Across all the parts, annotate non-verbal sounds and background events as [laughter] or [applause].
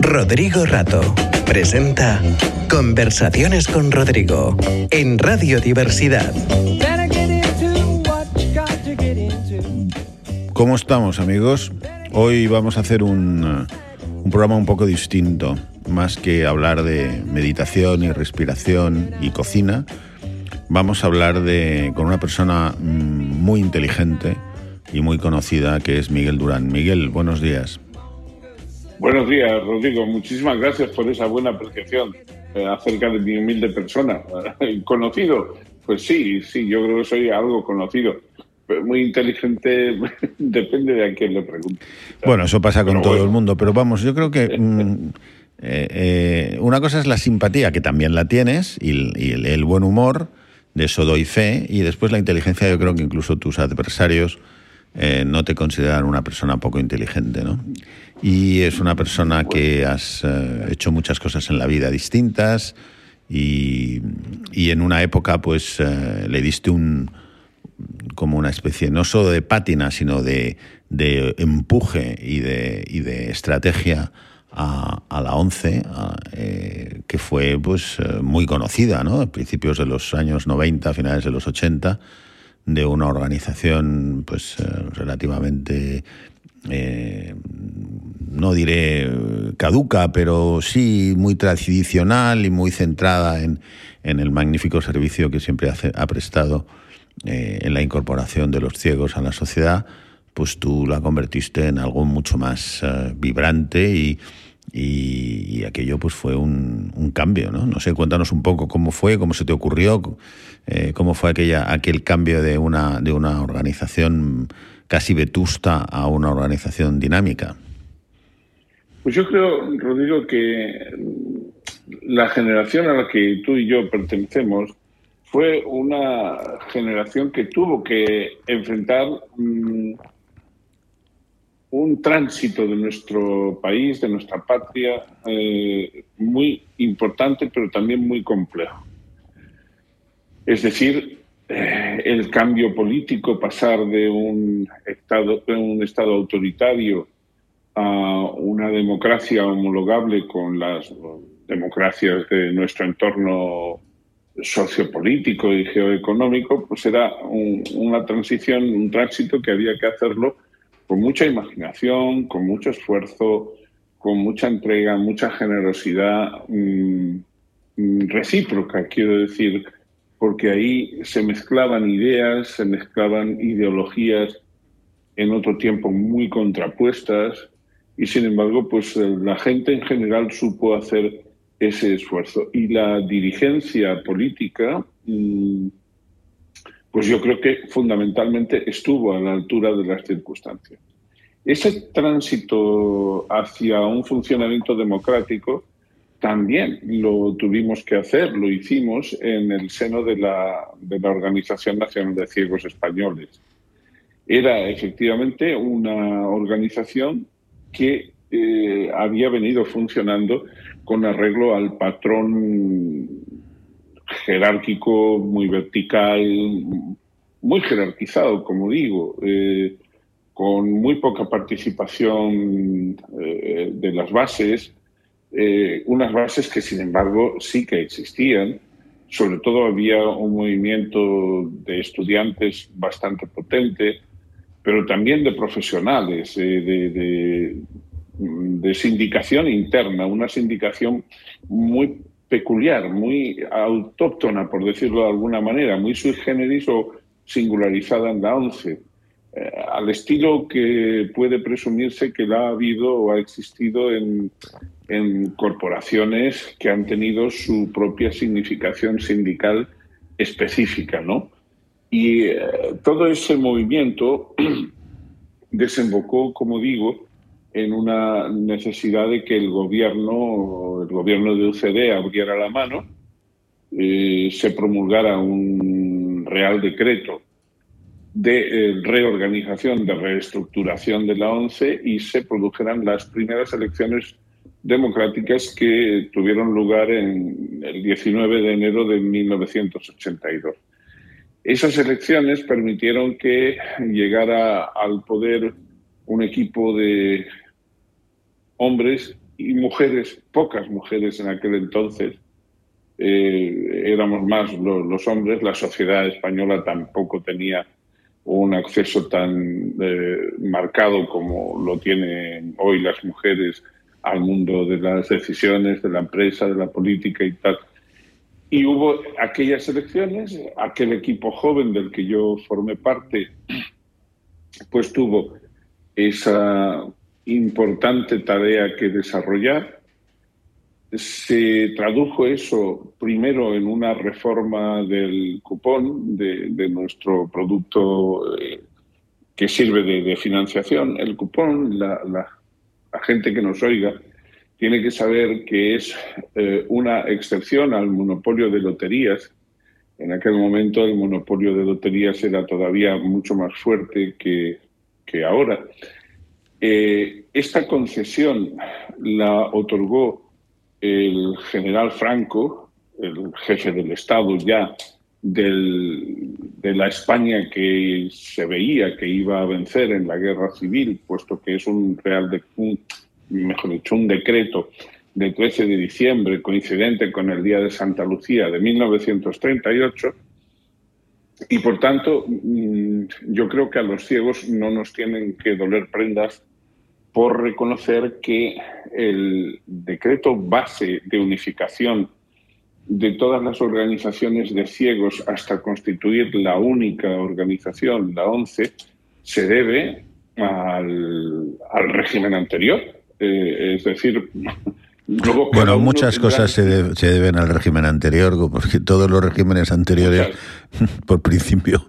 Rodrigo Rato presenta Conversaciones con Rodrigo en Radio Diversidad. ¿Cómo estamos amigos? Hoy vamos a hacer un, un programa un poco distinto, más que hablar de meditación y respiración y cocina. Vamos a hablar de, con una persona mm, muy inteligente y muy conocida que es Miguel Durán. Miguel, buenos días. Buenos días, Rodrigo. Muchísimas gracias por esa buena apreciación eh, acerca de mi humilde persona. [laughs] ¿Conocido? Pues sí, sí, yo creo que soy algo conocido. Muy inteligente, [laughs] depende de a quién le pregunte. Bueno, eso pasa con todo el mundo, pero vamos, yo creo que [laughs] mm, eh, eh, una cosa es la simpatía, que también la tienes, y, y el, el, buen humor, de eso doy fe, y después la inteligencia, yo creo que incluso tus adversarios eh, no te consideran una persona poco inteligente, ¿no? Y es una persona que has eh, hecho muchas cosas en la vida distintas y, en una época pues eh, le diste un como una especie no solo de pátina sino de, de empuje y de, y de estrategia a, la ONCE, que fue pues muy conocida, ¿no? A principios de los años 90, finales de los 80, de una organización pues eh, relativamente eh, no diré caduca, pero sí muy tradicional y muy centrada en, en el magnífico servicio que siempre hace, ha prestado eh, en la incorporación de los ciegos a la sociedad, pues tú la convertiste en algo mucho más vibrante y, y, aquello pues fue un, cambio, ¿no? No sé, cuéntanos un poco cómo fue, cómo se te ocurrió, eh, cómo fue aquella, aquel cambio de una, de una organización casi vetusta a una organización dinámica. Pues yo creo, Rodrigo, que la generación a la que tú y yo pertenecemos fue una generación que tuvo que enfrentar mmm, un tránsito de nuestro país, de nuestra patria, eh, muy importante, pero también muy complejo. Es decir, eh, el cambio político, pasar de un estado, de un estado autoritario a una democracia homologable con las democracias de nuestro entorno sociopolítico y geoeconómico, pues era un, una transición, un tránsito que había que hacerlo con mucha imaginación, con mucho esfuerzo, con mucha entrega, mucha generosidad mmm, recíproca, quiero decir, porque ahí se mezclaban ideas, se mezclaban ideologías en otro tiempo muy contrapuestas y sin embargo, pues la gente en general supo hacer ese esfuerzo. Y la dirigencia política mmm, pues yo creo que fundamentalmente estuvo a la altura de las circunstancias. Ese tránsito hacia un funcionamiento democrático también lo tuvimos que hacer, lo hicimos en el seno de la, de la Organización Nacional de Ciegos Españoles. Era efectivamente una organización que eh, había venido funcionando con arreglo al patrón jerárquico, muy vertical, muy jerarquizado, como digo, eh, con muy poca participación eh, de las bases, eh, unas bases que sin embargo sí que existían. Sobre todo había un movimiento de estudiantes bastante potente, pero también de profesionales, eh, de, de, de sindicación interna, una sindicación muy peculiar, muy autóctona, por decirlo de alguna manera, muy sui generis o singularizada en la ONCE, eh, al estilo que puede presumirse que la ha habido o ha existido en, corporaciones que han tenido su propia significación sindical específica, ¿no? Y eh, todo ese movimiento [clears throat] desembocó, como digo, en una necesidad de que el gobierno, el gobierno de UCD abriera la mano, eh, se promulgara un real decreto de eh, reorganización, de reestructuración de la ONCE y se produjeran las primeras elecciones democráticas que tuvieron lugar en el 19 de enero de 1982. Esas elecciones permitieron que llegara al poder un equipo de hombres y mujeres, pocas mujeres en aquel entonces, eh, éramos más los, hombres, la sociedad española tampoco tenía un acceso tan eh, marcado como lo tienen hoy las mujeres al mundo de las decisiones, de la empresa, de la política y tal. Y hubo aquellas elecciones, aquel equipo joven del que yo formé parte, pues tuvo esa importante tarea que desarrollar. Se tradujo eso primero en una reforma del cupón de, nuestro producto eh, que sirve de, financiación. El cupón, la, gente que nos oiga, tiene que saber que es eh, una excepción al monopolio de loterías. En aquel momento el monopolio de loterías era todavía mucho más fuerte que, que ahora. Eh, esta concesión la otorgó el general Franco, el jefe del Estado ya de la España que se veía que iba a vencer en la guerra civil, puesto que es un real de, mejor dicho, un decreto de 13 de diciembre, coincidente con el Día de Santa Lucía de 1938, y por tanto mm, yo creo que a los ciegos no nos tienen que doler prendas por reconocer que el decreto base de unificación de todas las organizaciones de ciegos hasta constituir la única organización, la ONCE, se debe al, régimen anterior, eh, es decir, bueno, muchas cosas se, deben al régimen anterior, porque todos los regímenes anteriores, [laughs] por principio,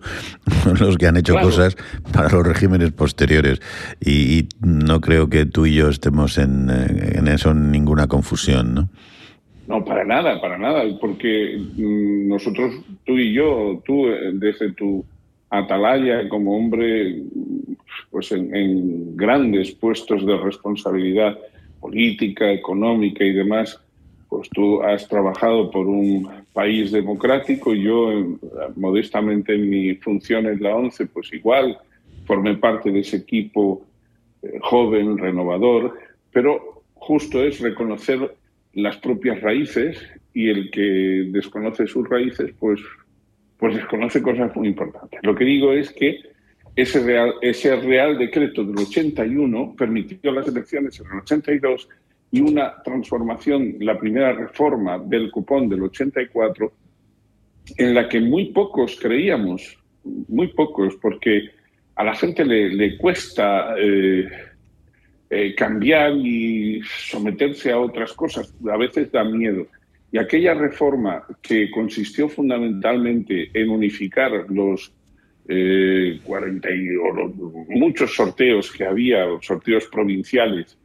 son los que han hecho cosas para los regímenes posteriores. Y, no creo que tú y yo estemos en, en eso en ninguna confusión, ¿no? No, para nada, para nada, porque mm, nosotros, tú y yo, tú eh, desde tu atalaya como hombre pues en, grandes puestos de responsabilidad política, económica y demás, pues tú has trabajado por un país democrático y yo modestamente en mi función en la ONCE, pues igual formé parte de ese equipo eh, joven, renovador, pero justo es reconocer las propias raíces y el que desconoce sus raíces, pues, pues desconoce cosas muy importantes. Lo que digo es que ese real, ese real decreto del 81 permitió las elecciones en el 82 y una transformación, la primera reforma del cupón del 84, en la que muy pocos creíamos, muy pocos, porque a la gente le, cuesta eh, eh, cambiar y someterse a otras cosas, a veces da miedo. Y aquella reforma que consistió fundamentalmente en unificar los eh, 40 y, muchos sorteos que había, sorteos provinciales,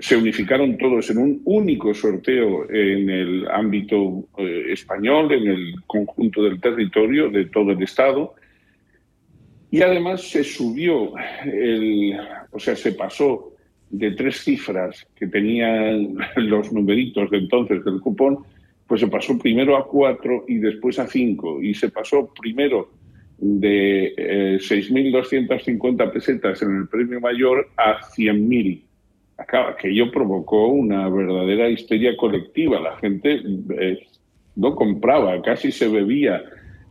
se unificaron todos en un único sorteo en el ámbito eh, español, en el conjunto del territorio de todo el Estado. Y además se subió, el, o sea, se pasó de tres cifras que tenían [laughs] los numeritos de entonces del cupón, pues se pasó primero a cuatro y después a cinco. Y se pasó primero de eh, 6.250 pesetas en el premio mayor a 100.000. Acaba, que ello provocó una verdadera histeria colectiva. La gente eh, no compraba, casi se bebía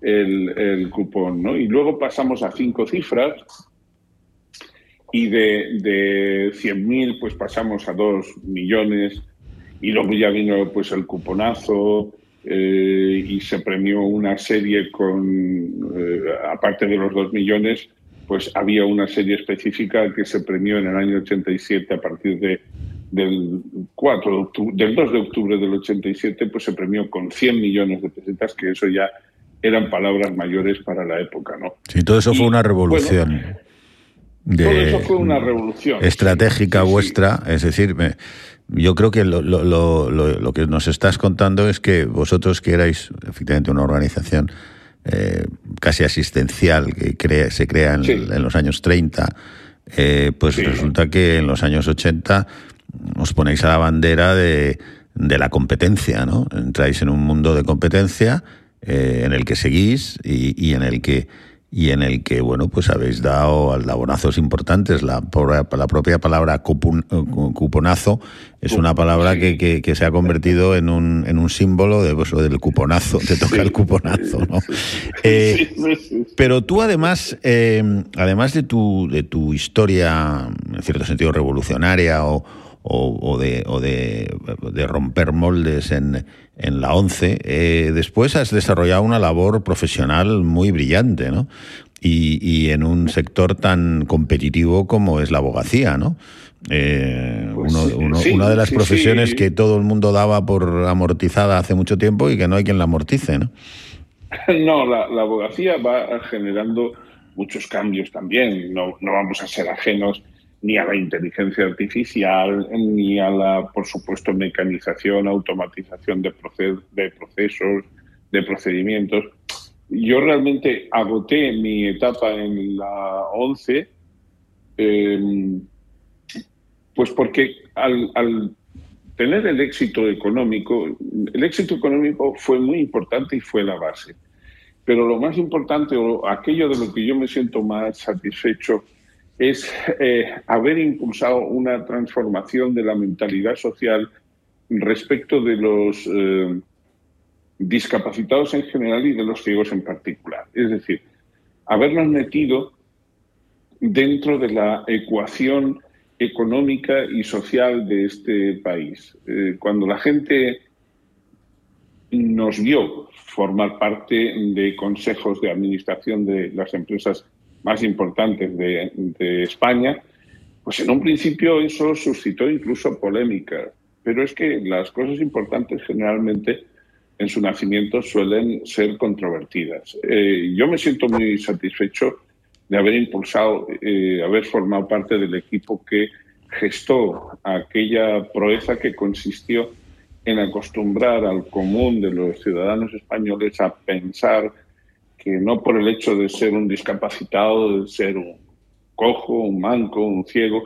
el, el, cupón, ¿no? Y luego pasamos a cinco cifras y de, de 100.000 pues pasamos a 2 millones y luego ya vino pues el cuponazo, eh, y se premió una serie con, eh, aparte de los dos millones, pues había una serie específica que se premió en el año 87 a partir de, del, 4 de octubre, del 2 de octubre del 87, pues se premió con 100 millones de pesetas, que eso ya eran palabras mayores para la época, ¿no? Sí, todo eso fue una revolución. todo eso fue una revolución. Estratégica vuestra, es decir, me, yo creo que lo, lo, lo, lo, que nos estás contando es que vosotros que erais efectivamente una organización eh, casi asistencial que se crea en, los años 30, eh, pues resulta que en los años 80 os ponéis a la bandera de, de la competencia, ¿no? Entráis en un mundo de competencia eh, en el que seguís y, y en el que y en el que, bueno, pues habéis dado aldabonazos importantes. La, la propia palabra cuponazo es una palabra que, que, se ha convertido en un, en un símbolo de, pues, del cuponazo, te toca el cuponazo, ¿no? Eh, pero tú además, eh, además de tu, de tu historia, en cierto sentido, revolucionaria o, o, de, o de, de, romper moldes en, en la ONCE, eh, después has desarrollado una labor profesional muy brillante, ¿no? Y, y, en un sector tan competitivo como es la abogacía, ¿no? Eh, pues una de las profesiones que todo el mundo daba por amortizada hace mucho tiempo y que no hay quien la amortice, ¿no? [laughs] No, la, la abogacía va generando muchos cambios también. No, no vamos a ser ajenos ni a la inteligencia artificial, ni a la, por supuesto, mecanización, automatización de, de procesos, de procedimientos. Yo realmente agoté mi etapa en la 11, em, pues porque al, al tener el éxito económico, el éxito económico fue muy importante y fue la base. Pero lo más importante, o aquello de lo que yo me siento más satisfecho, es eh, haber impulsado una transformación de la mentalidad social respecto de los eh, discapacitados en general y de los ciegos en particular. Es decir, habernos metido dentro de la ecuación económica y social de este país. Eh, cuando la gente nos vio formar parte de consejos de administración de las empresas más importantes de, España, pues en un principio eso suscitó incluso polémica. Pero es que las cosas importantes generalmente en su nacimiento suelen ser controvertidas. Eh, yo me siento muy satisfecho de haber impulsado, eh, haber formado parte del equipo que gestó aquella proeza que consistió en acostumbrar al común de los ciudadanos españoles a pensar que no por el hecho de ser un discapacitado, de ser un cojo, un manco, un ciego,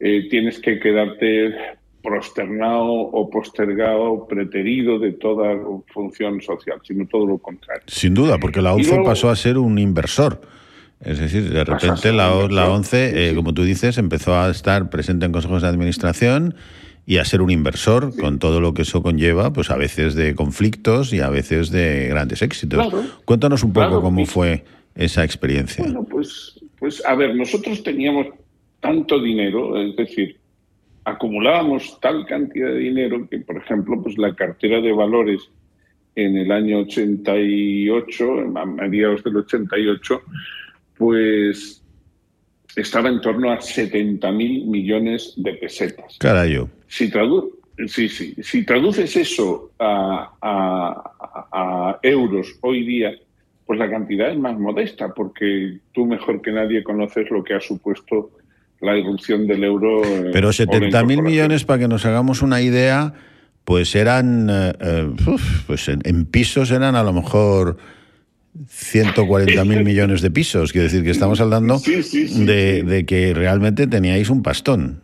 eh, tienes que quedarte prosternado o postergado, preterido de toda función social, sino todo lo contrario. Sin duda, porque la ONCE pasó a ser un inversor. Es decir, de repente la, la ONCE, eh, como tú dices, empezó a estar presente en consejos de administración y a ser un inversor con todo lo que eso conlleva, pues a veces de conflictos y a veces de grandes éxitos. Cuéntanos un poco cómo fue esa experiencia. Bueno, pues, pues a ver, nosotros teníamos tanto dinero, es decir, acumulábamos tal cantidad de dinero que, por ejemplo, pues la cartera de valores en el año 88, a mediados del 88, pues estaba en torno a 70 mil millones de pesetas. Carayo. Si, sí, sí. si traduces eso a, a, euros hoy día, pues la cantidad es más modesta, porque tú mejor que nadie conoces lo que ha supuesto la irrupción del euro. Pero 70 mil millones, para que nos hagamos una idea, pues eran, eh, eh, pues en pisos eran a lo mejor 140 mil [laughs] millones de pisos. Quiere decir que estamos hablando de, que realmente teníais un pastón.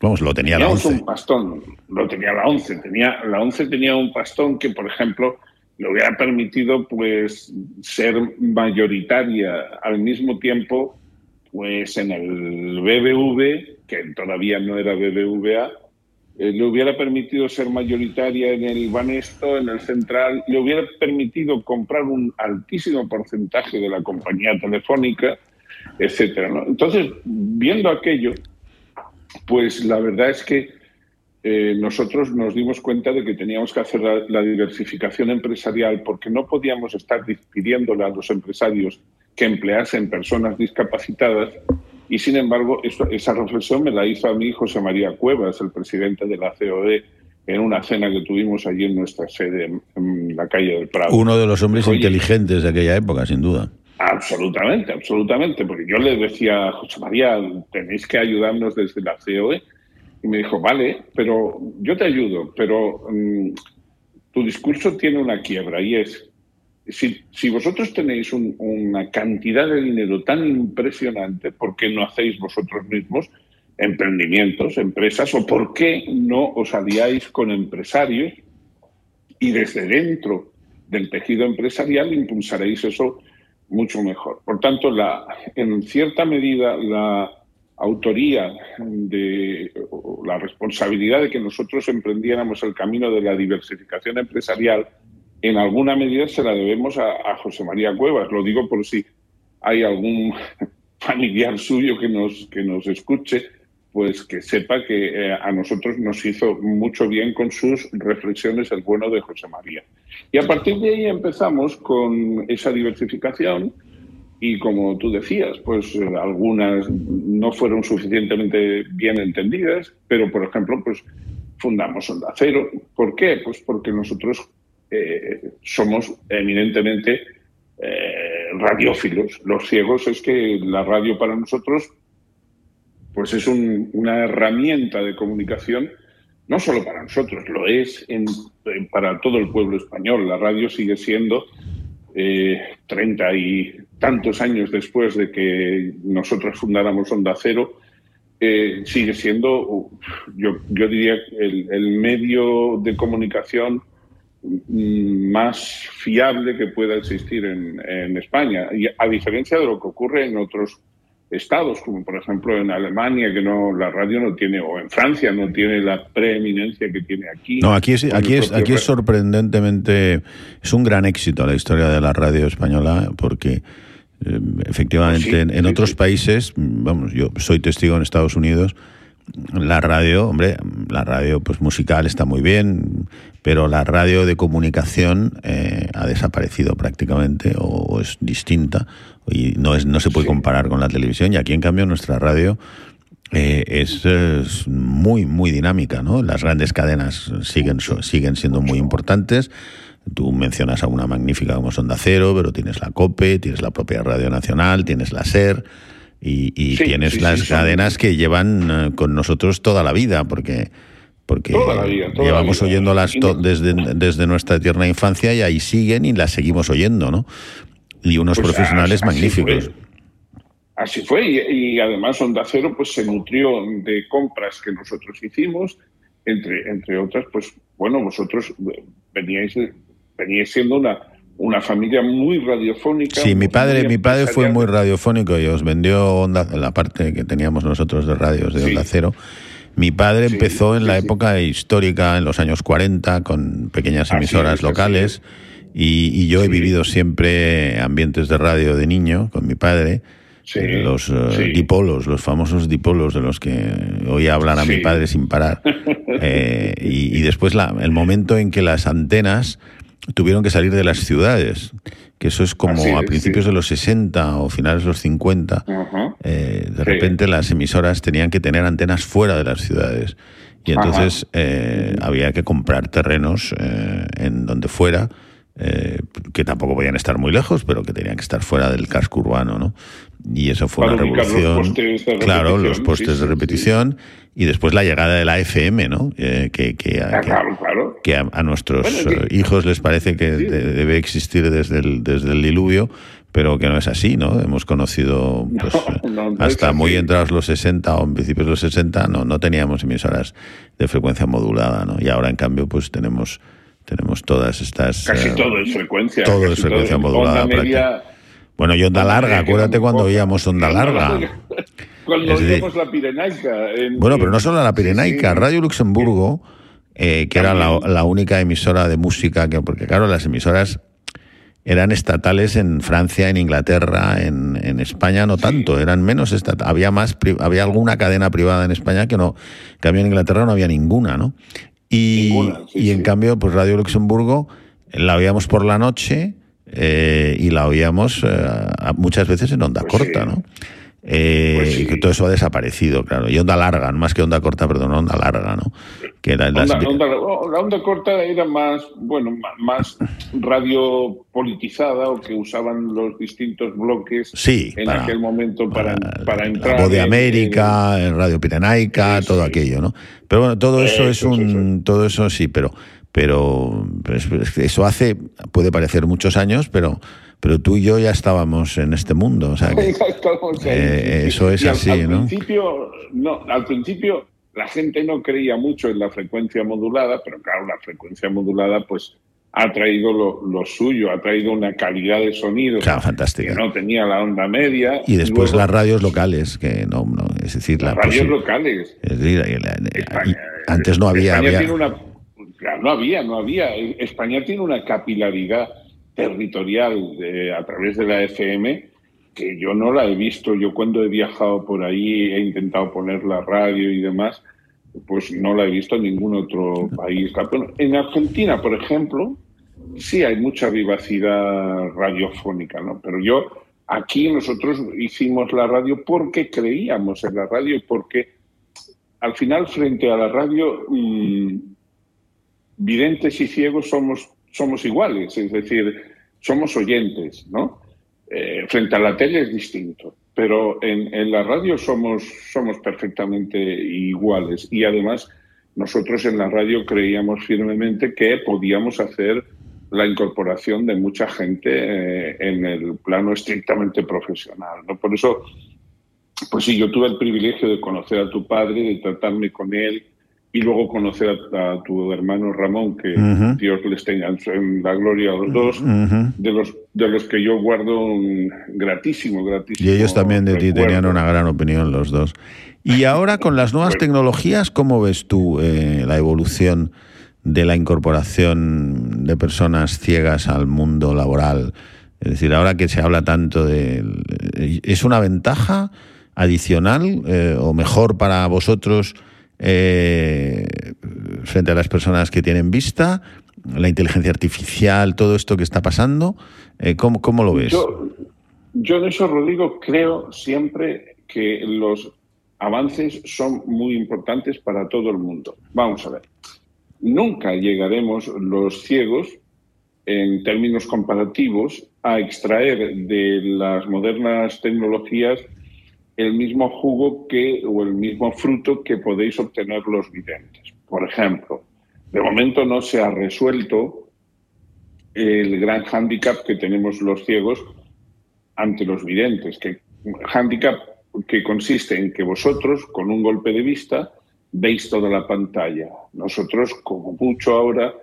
Vamos, lo tenía la ONCE. un pastón, lo tenía la ONCE. Tenía, la ONCE tenía un pastón que, por ejemplo, le hubiera permitido pues ser mayoritaria al mismo tiempo pues en el BBV, que todavía no era BBVA, eh, le hubiera permitido ser mayoritaria en el Banesto, en el Central, le hubiera permitido comprar un altísimo porcentaje de la compañía telefónica, etcétera. Entonces, viendo aquello, pues la verdad es que eh, nosotros nos dimos cuenta de que teníamos que hacer la, diversificación empresarial porque no podíamos estar pidiéndole a los empresarios que empleasen personas discapacitadas y sin embargo, esa reflexión me la hizo a mí José María Cuevas, el presidente de la COE, en una cena que tuvimos allí en nuestra sede, en la calle del Prado. Uno de los hombres inteligentes de aquella época, sin duda. Absolutamente, absolutamente, porque yo le decía a José María, tenéis que ayudarnos desde la COE. Y me dijo, vale, pero yo te ayudo, pero mm, tu discurso tiene una quiebra y es, si, vosotros tenéis una cantidad de dinero tan impresionante, ¿por qué no hacéis vosotros mismos emprendimientos, empresas? ¿O por qué no os aliáis con empresarios y desde dentro del tejido empresarial impulsaréis eso mucho mejor. Por tanto, la, en cierta medida, la autoría de la responsabilidad de que nosotros emprendiéramos el camino de la diversificación empresarial, en alguna medida se la debemos a, José María Cuevas. Lo digo por si hay algún [laughs] familiar suyo que nos, que nos escuche, pues que sepa que eh, a nosotros nos hizo mucho bien con sus reflexiones el bueno de José María. Y a partir de ahí empezamos con esa diversificación y como tú decías, pues eh, algunas no fueron suficientemente bien entendidas, pero por ejemplo, pues fundamos Onda Cero. ¿Por qué? Pues porque nosotros eh, somos eminentemente eh, radiófilos. Los ciegos es que la radio para nosotros pues es una herramienta de comunicación no solo para nosotros, lo es para todo el pueblo español. La radio sigue siendo treinta y tantos años después de que nosotros fundáramos Onda Cero, eh, sigue siendo, yo, yo diría, el, medio de comunicación más fiable que pueda existir en, en, España, y a diferencia de lo que ocurre en otros estados, como por ejemplo en Alemania, que no la radio no tiene, o en Francia no tiene la preeminencia que tiene aquí. No, aquí es, aquí es, aquí es sorprendentemente, es un gran éxito la historia de la radio española, porque eh, efectivamente, en, otros países, vamos, yo soy testigo en Estados Unidos, la radio, hombre, la radio pues musical está muy bien, pero la radio de comunicación eh, ha desaparecido prácticamente o, es distinta y no es no se puede comparar con la televisión. Y aquí en cambio nuestra radio eh, es, es, muy muy dinámica, ¿no? Las grandes cadenas siguen siguen siendo muy importantes. Tú mencionas a una magnífica como Sonda Cero, pero tienes la COPE, tienes la propia Radio Nacional, tienes la SER y, tienes las cadenas que llevan eh, con nosotros toda la vida, porque porque llevamos oyéndolas desde, desde nuestra tierna infancia y ahí siguen y las seguimos oyendo, ¿no? Y unos pues profesionales magníficos. Así fue, y, además Onda Cero pues se nutrió de compras que nosotros hicimos, entre, entre otras, pues bueno, vosotros veníais venía siendo una, una familia muy radiofónica. Sí, mi padre, mi padre fue muy radiofónico y os vendió onda, la parte que teníamos nosotros de radios de Onda Cero. Mi padre empezó en la época histórica, en los años 40, con pequeñas emisoras locales. Y, yo he vivido siempre ambientes de radio de niño con mi padre. los eh, dipolos, los famosos dipolos de los que oía hablar a mi padre sin parar. [laughs] Eh, y, y, después la, el momento en que las antenas tuvieron que salir de las ciudades, que eso es como a principios de los 60 o finales de los 50, eh, de repente las emisoras tenían que tener antenas fuera de las ciudades. Y entonces eh, había que comprar terrenos eh, en donde fuera, que tampoco podían estar muy lejos, pero que tenían que estar fuera del casco urbano, ¿no? Y eso fue una revolución. claro, los postes de repetición y después la llegada de la FM, ¿no? Eh, que, que, ah, que, a, nuestros eh, hijos les parece que debe existir desde el, desde el diluvio, pero que no es así, ¿no? Hemos conocido [laughs] pues, hasta muy entrados los 60 o en principios los 60, no, no teníamos emisoras de frecuencia modulada, ¿no? Y ahora, en cambio, pues tenemos tenemos todas estas... Casi eh, todo es frecuencia. Todo es frecuencia modulada. Bueno, y onda larga, acuérdate cuando oíamos onda larga. Cuando oíamos la Pirenaica. bueno, pero no solo la Pirenaica, Radio Luxemburgo, eh, que era la, única emisora de música, que porque claro, las emisoras eran estatales en Francia, en Inglaterra, en, en España no tanto, eran menos estatales. Había más, había alguna cadena privada en España que no, que había en Inglaterra no había ninguna, ¿no? Y, y en cambio, pues Radio Luxemburgo la oíamos por la noche eh, y la oíamos eh, muchas veces en onda pues corta, ¿no? Eh, pues que todo eso ha desaparecido, claro. Y onda larga, más que onda corta, perdón, onda larga, ¿no? Que era la onda corta era más, bueno, más radio politizada o que usaban los distintos bloques sí, en aquel momento para, para, entrar. La voz de América, en, Radio Pirenaica, todo aquello, ¿no? Pero bueno, todo eso, es un. Todo eso sí, pero. Pero eso hace, puede parecer muchos años, pero pero tú y yo ya estábamos en este mundo. O sea que, [laughs] eh, eso es así, al, ¿no? Principio, no, al principio la gente no creía mucho en la frecuencia modulada, pero claro, la frecuencia modulada pues ha traído lo, suyo, ha traído una calidad de sonido que no tenía la onda media. Y después las radios locales, que no, no es decir, las radios locales. antes no había. No había, no había. España tiene una capilaridad territorial a través de la FM que yo no la he visto. Yo cuando he viajado por ahí he intentado poner la radio y demás pues no la he visto en ningún otro país. en Argentina, por ejemplo, sí hay mucha vivacidad radiofónica, ¿no? Pero yo, aquí nosotros hicimos la radio porque creíamos en la radio y porque al final frente a la radio, mm, videntes y ciegos somos, somos iguales, es decir, somos oyentes, ¿no? Eh, frente a la tele es distinto pero en, la radio somos, somos perfectamente iguales y además nosotros en la radio creíamos firmemente que podíamos hacer la incorporación de mucha gente eh, en el plano estrictamente profesional. ¿no? Por eso, pues sí, yo tuve el privilegio de conocer a tu padre, de tratarme con él y luego conocer a, tu hermano Ramón, que Dios les tenga en la gloria a los dos, de los de los que yo guardo un gratísimo, gratísimo. Y ellos también de ti tenían una gran opinión los dos. Y ahora con las nuevas tecnologías, ¿cómo ves tú eh, la evolución de la incorporación de personas ciegas al mundo laboral? Es decir, ahora que se habla tanto de... ¿Es una ventaja adicional eh, o mejor para vosotros? Eh, frente a las personas que tienen vista, la inteligencia artificial, todo esto que está pasando. Eh, ¿cómo, ¿cómo, lo ves? Yo, yo en eso, Rodrigo, creo siempre que los avances son muy importantes para todo el mundo. Vamos a ver. Nunca llegaremos los ciegos, en términos comparativos, a extraer de las modernas tecnologías el mismo jugo que o el mismo fruto que podéis obtener los videntes. Por ejemplo, de momento no se ha resuelto el gran hándicap que tenemos los ciegos ante los videntes, que hándicap que consiste en que vosotros con un golpe de vista veis toda la pantalla. Nosotros, como mucho ahora,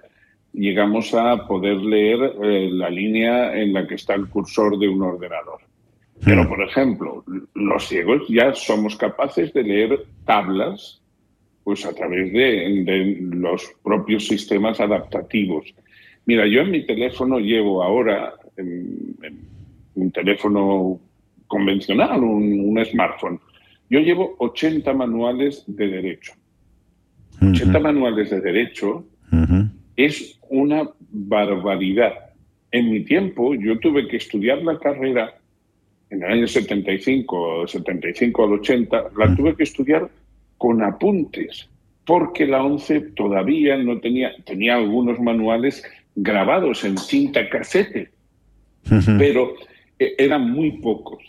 llegamos a poder leer eh, la línea en la que está el cursor de un ordenador. Pero, por ejemplo, los ciegos ya somos capaces de leer tablas pues a través de, los propios sistemas adaptativos. Mira, yo en mi teléfono llevo ahora, un teléfono convencional, un, smartphone, yo llevo 80 manuales de derecho. 80 manuales de derecho es una barbaridad. En mi tiempo yo tuve que estudiar la carrera en el año 75, 75 al 80, la tuve que estudiar con apuntes, porque la ONCE todavía no tenía, tenía algunos manuales grabados en cinta casete, pero eh, eran muy pocos.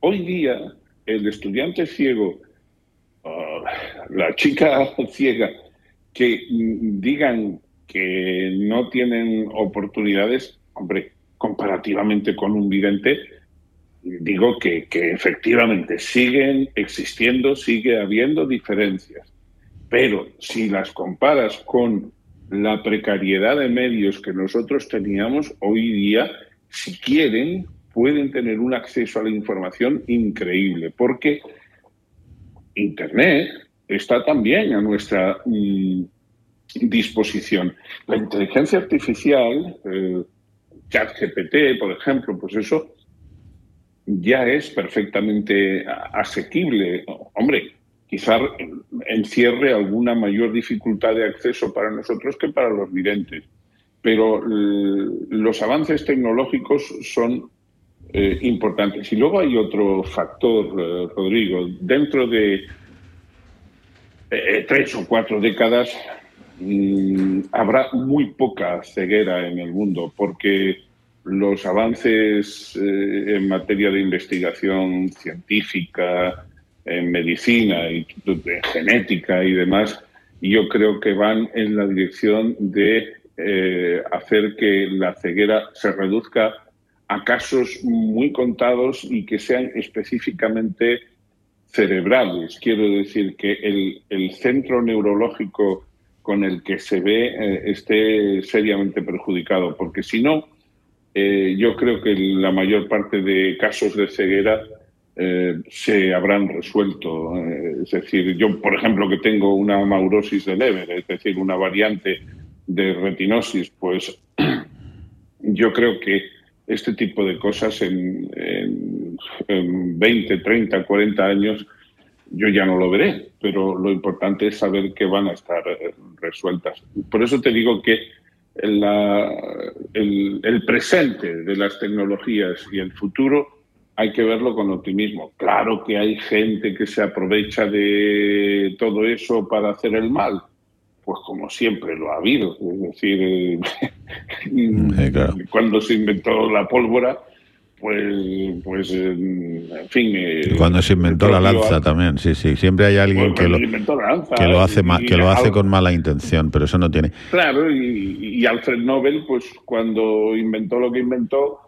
Hoy día, el estudiante ciego, ah, la chica [laughs] ciega, que digan que no tienen oportunidades, hombre, comparativamente con un vidente, digo que, efectivamente siguen existiendo, sigue habiendo diferencias, pero si las comparas con la precariedad de medios que nosotros teníamos hoy día, si quieren, pueden tener un acceso a la información increíble, porque Internet está también a nuestra mm, disposición. La inteligencia artificial, eh, ChatGPT, por ejemplo, pues eso ya es perfectamente asequible. Hombre, quizá encierre alguna mayor dificultad de acceso para nosotros que para los videntes. Pero los avances tecnológicos son eh, importantes. Y luego hay otro factor, eh, Rodrigo. Dentro de eh, tres o cuatro décadas mm, habrá muy poca ceguera en el mundo porque los avances eh, en materia de investigación científica, en medicina, y en genética y demás, yo creo que van en la dirección de eh, hacer que la ceguera se reduzca a casos muy contados y que sean específicamente cerebrales. Quiero decir que el centro neurológico con el que se ve eh, esté seriamente perjudicado, porque si no, eh, yo creo que la mayor parte de casos de ceguera eh, se habrán resuelto. es decir, yo, por ejemplo, que tengo una maurosis de Leber, es decir, una variante de retinosis, pues [clears throat] yo creo que este tipo de cosas en, en 20, 30, 40 años yo ya no lo veré, pero lo importante es saber que van a estar eh, resueltas. Por eso te digo que el, presente de las tecnologías y el futuro hay que verlo con optimismo. Claro que hay gente que se aprovecha de todo eso para hacer el mal, pues como siempre lo ha habido. Es decir, eh, [laughs] cuando se inventó la pólvora, pues, pues en fin. Eh, Cuando se inventó la lanza también, sí, sí. Siempre hay alguien pues que, lo, que lo hace que lo hace con mala intención, pero eso no tiene. Claro, y, Alfred Nobel, pues cuando inventó lo que inventó,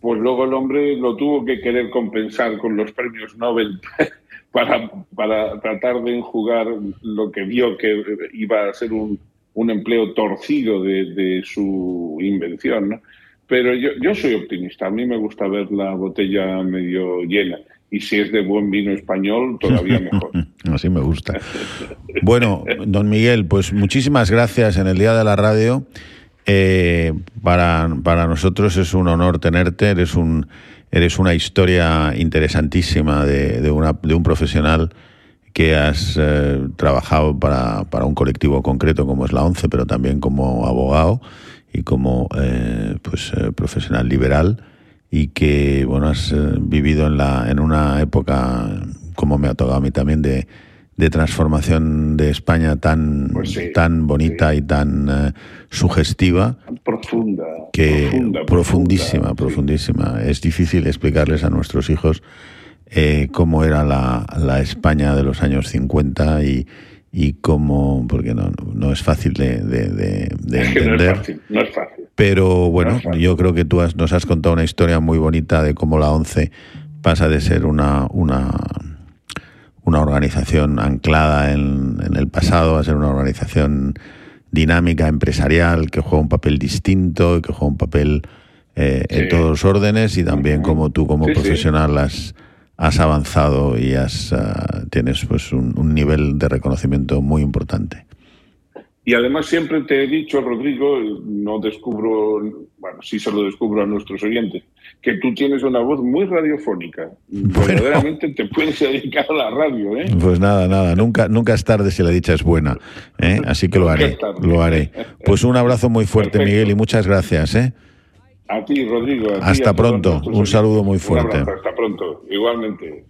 pues luego el hombre lo tuvo que querer compensar con los premios Nobel [laughs] para, para tratar de enjugar lo que vio que iba a ser un, un empleo torcido de, de su invención, ¿no? Pero yo, yo soy optimista, a mí me gusta ver la botella medio llena. Y si es de buen vino español, todavía mejor. [laughs] Así me gusta. Bueno, don Miguel, pues muchísimas gracias en el Día de la Radio. Eh, para, para nosotros es un honor tenerte, eres, un, eres una historia interesantísima de, de, una, de un profesional que has eh, trabajado para, para un colectivo concreto como es la ONCE, pero también como abogado y como eh, pues eh, profesional liberal y que bueno has eh, vivido en la en una época como me ha tocado a mí también de, de transformación de España tan pues tan bonita y tan sugestiva profunda que profundísima profundísima. Es difícil explicarles a nuestros hijos cómo era la, la España de los años 50 y y cómo, porque no, no es fácil de, de, entender. No es fácil, Pero bueno, yo creo que tú nos has contado una historia muy bonita de cómo la ONCE pasa de ser una, una, una organización anclada en, en el pasado a ser una organización dinámica, empresarial, que juega un papel distinto, que juega un papel eh, en todos los órdenes y también como tú como profesional has has avanzado y has, ah, tienes pues un, nivel de reconocimiento muy importante. Y además siempre te he dicho, Rodrigo, no descubro, bueno, sí se lo descubro a nuestros oyentes, que tú tienes una voz muy radiofónica. Verdaderamente te puedes dedicar a la radio, ¿eh? Pues nada, nada, nunca, nunca es tarde si la dicha es buena, ¿eh? así que lo haré, lo haré. Pues un abrazo muy fuerte, Miguel, y muchas gracias, ¿eh? Hasta pronto. Un saludo muy fuerte. Hasta pronto. Igualmente.